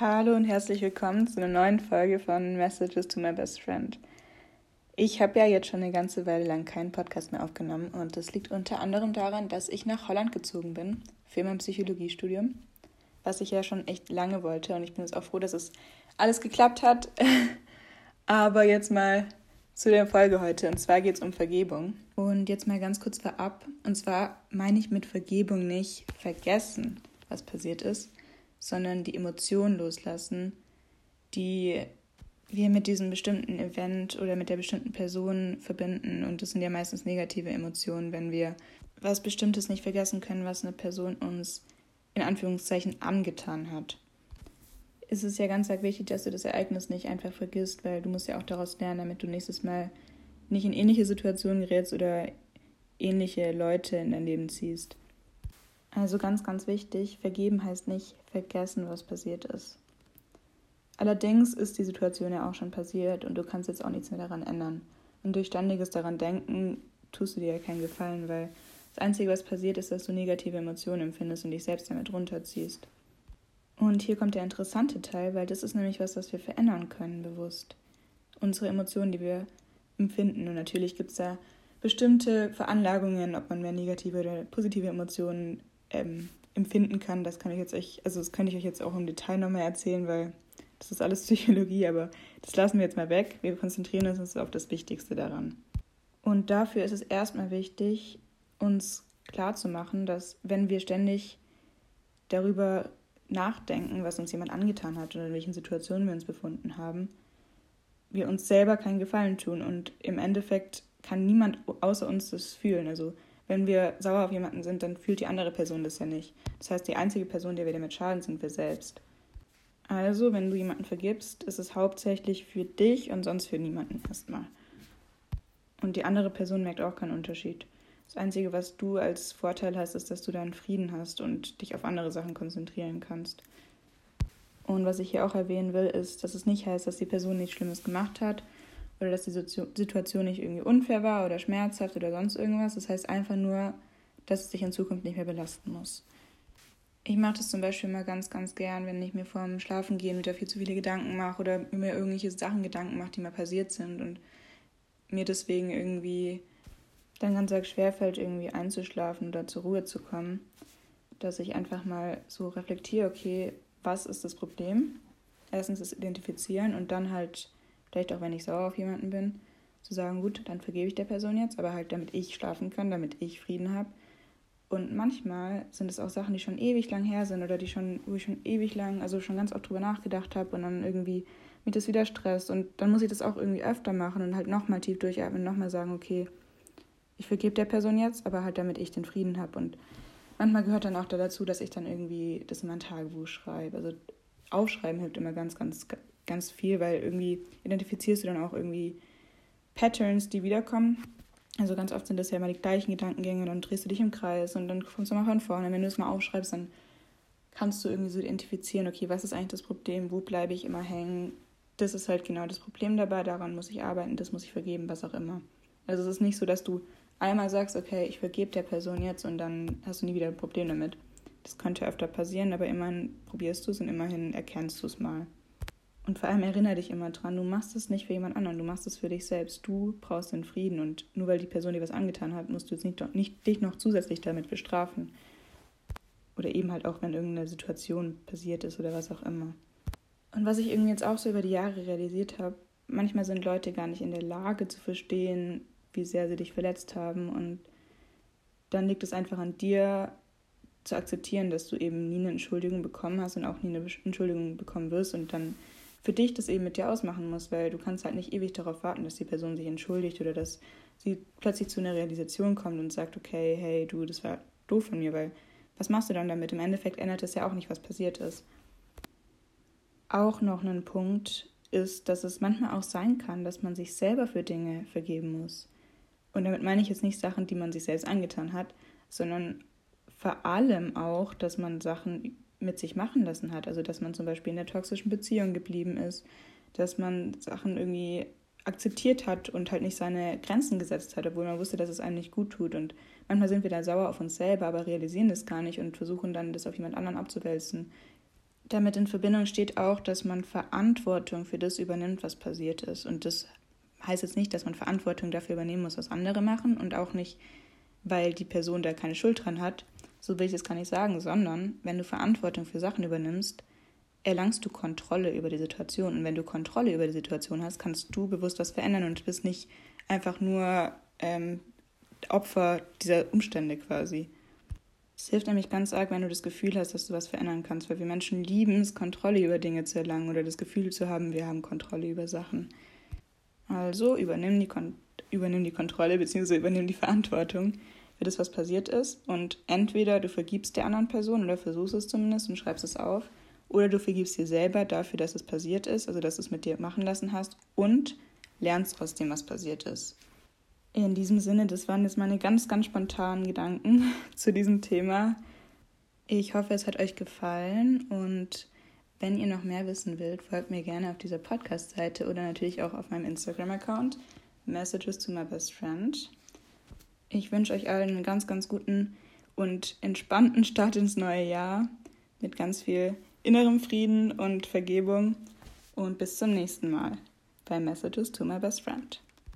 Hallo und herzlich willkommen zu einer neuen Folge von Messages to My Best Friend. Ich habe ja jetzt schon eine ganze Weile lang keinen Podcast mehr aufgenommen und das liegt unter anderem daran, dass ich nach Holland gezogen bin für mein Psychologiestudium, was ich ja schon echt lange wollte und ich bin jetzt auch froh, dass es alles geklappt hat. Aber jetzt mal zu der Folge heute und zwar geht es um Vergebung. Und jetzt mal ganz kurz vorab und zwar meine ich mit Vergebung nicht vergessen, was passiert ist, sondern die Emotionen loslassen, die wir mit diesem bestimmten Event oder mit der bestimmten Person verbinden. Und das sind ja meistens negative Emotionen, wenn wir was Bestimmtes nicht vergessen können, was eine Person uns in Anführungszeichen angetan hat. Es ist ja ganz arg wichtig, dass du das Ereignis nicht einfach vergisst, weil du musst ja auch daraus lernen, damit du nächstes Mal nicht in ähnliche Situationen gerätst oder ähnliche Leute in dein Leben ziehst. Also ganz, ganz wichtig, vergeben heißt nicht vergessen, was passiert ist. Allerdings ist die Situation ja auch schon passiert und du kannst jetzt auch nichts mehr daran ändern. Und durch ständiges daran denken tust du dir ja keinen Gefallen, weil das Einzige, was passiert, ist, dass du negative Emotionen empfindest und dich selbst damit runterziehst. Und hier kommt der interessante Teil, weil das ist nämlich was, was wir verändern können, bewusst. Unsere Emotionen, die wir empfinden. Und natürlich gibt es da bestimmte Veranlagungen, ob man mehr negative oder positive Emotionen ähm, empfinden kann. Das kann ich jetzt euch, also das kann ich euch jetzt auch im Detail nochmal erzählen, weil das ist alles Psychologie, aber das lassen wir jetzt mal weg. Wir konzentrieren uns auf das Wichtigste daran. Und dafür ist es erstmal wichtig, uns klarzumachen, dass wenn wir ständig darüber nachdenken, was uns jemand angetan hat oder in welchen Situationen wir uns befunden haben, wir uns selber keinen Gefallen tun und im Endeffekt kann niemand außer uns das fühlen. Also wenn wir sauer auf jemanden sind, dann fühlt die andere Person das ja nicht. Das heißt, die einzige Person, der wir damit schaden, sind wir selbst. Also, wenn du jemanden vergibst, ist es hauptsächlich für dich und sonst für niemanden erstmal. Und die andere Person merkt auch keinen Unterschied. Das Einzige, was du als Vorteil hast, ist, dass du deinen Frieden hast und dich auf andere Sachen konzentrieren kannst. Und was ich hier auch erwähnen will, ist, dass es nicht heißt, dass die Person nichts Schlimmes gemacht hat oder dass die Situation nicht irgendwie unfair war oder schmerzhaft oder sonst irgendwas. Das heißt einfach nur, dass es dich in Zukunft nicht mehr belasten muss. Ich mache das zum Beispiel immer ganz, ganz gern, wenn ich mir vorm Schlafengehen wieder viel zu viele Gedanken mache oder mir irgendwelche Sachen Gedanken mache, die mal passiert sind und mir deswegen irgendwie dann ganz arg schwerfällt, irgendwie einzuschlafen oder zur Ruhe zu kommen, dass ich einfach mal so reflektiere, okay, was ist das Problem? Erstens das Identifizieren und dann halt vielleicht auch wenn ich sauer auf jemanden bin, zu sagen, gut, dann vergebe ich der Person jetzt, aber halt damit ich schlafen kann, damit ich Frieden habe. Und manchmal sind es auch Sachen, die schon ewig lang her sind oder die schon, wo ich schon ewig lang, also schon ganz oft drüber nachgedacht habe und dann irgendwie mich das wieder stresst. Und dann muss ich das auch irgendwie öfter machen und halt nochmal tief durchatmen und nochmal sagen, okay, ich vergebe der Person jetzt, aber halt damit ich den Frieden habe. Und manchmal gehört dann auch dazu, dass ich dann irgendwie das in mein Tagebuch schreibe. Also aufschreiben hilft immer ganz, ganz, ganz viel, weil irgendwie identifizierst du dann auch irgendwie Patterns, die wiederkommen. Also ganz oft sind das ja immer die gleichen Gedankengänge, dann drehst du dich im Kreis und dann kommst du mal von vorne. Wenn du es mal aufschreibst, dann kannst du irgendwie so identifizieren, okay, was ist eigentlich das Problem, wo bleibe ich immer hängen. Das ist halt genau das Problem dabei, daran muss ich arbeiten, das muss ich vergeben, was auch immer. Also es ist nicht so, dass du einmal sagst, okay, ich vergebe der Person jetzt und dann hast du nie wieder ein Problem damit. Das könnte öfter passieren, aber immerhin probierst du es und immerhin erkennst du es mal. Und vor allem erinnere dich immer dran, du machst es nicht für jemand anderen, du machst es für dich selbst. Du brauchst den Frieden und nur weil die Person dir was angetan hat, musst du jetzt nicht, nicht dich noch zusätzlich damit bestrafen. Oder eben halt auch, wenn irgendeine Situation passiert ist oder was auch immer. Und was ich irgendwie jetzt auch so über die Jahre realisiert habe, manchmal sind Leute gar nicht in der Lage zu verstehen, wie sehr sie dich verletzt haben. Und dann liegt es einfach an dir, zu akzeptieren, dass du eben nie eine Entschuldigung bekommen hast und auch nie eine Entschuldigung bekommen wirst und dann für dich das eben mit dir ausmachen musst, weil du kannst halt nicht ewig darauf warten, dass die Person sich entschuldigt oder dass sie plötzlich zu einer Realisation kommt und sagt, okay, hey, du, das war doof von mir, weil was machst du dann damit? Im Endeffekt ändert es ja auch nicht, was passiert ist. Auch noch ein Punkt ist, dass es manchmal auch sein kann, dass man sich selber für Dinge vergeben muss. Und damit meine ich jetzt nicht Sachen, die man sich selbst angetan hat, sondern vor allem auch, dass man Sachen mit sich machen lassen hat. Also dass man zum Beispiel in der toxischen Beziehung geblieben ist, dass man Sachen irgendwie akzeptiert hat und halt nicht seine Grenzen gesetzt hat, obwohl man wusste, dass es einem nicht gut tut. Und manchmal sind wir da sauer auf uns selber, aber realisieren das gar nicht und versuchen dann, das auf jemand anderen abzuwälzen, Damit in Verbindung steht auch, dass man Verantwortung für das übernimmt, was passiert ist. Und das heißt jetzt nicht, dass man Verantwortung dafür übernehmen muss, was andere machen und auch nicht, weil die Person da keine Schuld dran hat. So will ich es gar nicht sagen, sondern wenn du Verantwortung für Sachen übernimmst, erlangst du Kontrolle über die Situation. Und wenn du Kontrolle über die Situation hast, kannst du bewusst was verändern und bist nicht einfach nur ähm, Opfer dieser Umstände quasi. Es hilft nämlich ganz arg, wenn du das Gefühl hast, dass du was verändern kannst, weil wir Menschen lieben es, Kontrolle über Dinge zu erlangen oder das Gefühl zu haben, wir haben Kontrolle über Sachen. Also übernimm die, Kon übernimm die Kontrolle bzw. übernimm die Verantwortung für das, was passiert ist. Und entweder du vergibst der anderen Person oder versuchst es zumindest und schreibst es auf, oder du vergibst dir selber dafür, dass es passiert ist, also dass du es mit dir machen lassen hast und lernst aus dem, was passiert ist. In diesem Sinne, das waren jetzt meine ganz, ganz spontanen Gedanken zu diesem Thema. Ich hoffe, es hat euch gefallen und wenn ihr noch mehr wissen wollt, folgt mir gerne auf dieser Podcast-Seite oder natürlich auch auf meinem Instagram-Account Messages to my best friend. Ich wünsche euch allen einen ganz, ganz guten und entspannten Start ins neue Jahr mit ganz viel innerem Frieden und Vergebung und bis zum nächsten Mal bei Messages to my best friend.